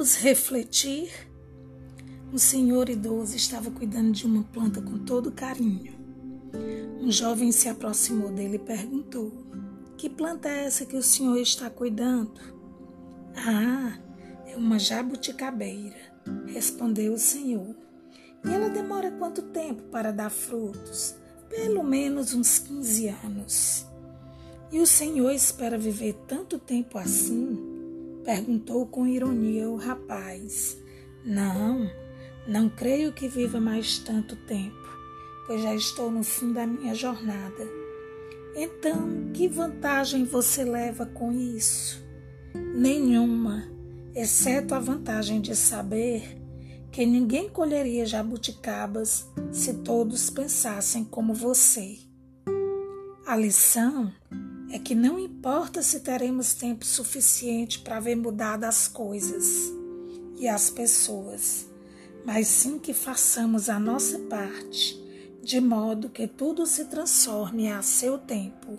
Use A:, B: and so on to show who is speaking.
A: Vamos refletir? Um senhor idoso estava cuidando de uma planta com todo carinho. Um jovem se aproximou dele e perguntou: Que planta é essa que o senhor está cuidando? Ah, é uma jabuticabeira, respondeu o senhor. E ela demora quanto tempo para dar frutos? Pelo menos uns 15 anos. E o senhor espera viver tanto tempo assim? Perguntou com ironia o rapaz. Não, não creio que viva mais tanto tempo, pois já estou no fim da minha jornada. Então, que vantagem você leva com isso? Nenhuma, exceto a vantagem de saber que ninguém colheria jabuticabas se todos pensassem como você. A lição é que não importa se teremos tempo suficiente para ver mudar as coisas e as pessoas mas sim que façamos a nossa parte, de modo que tudo se transforme a seu tempo.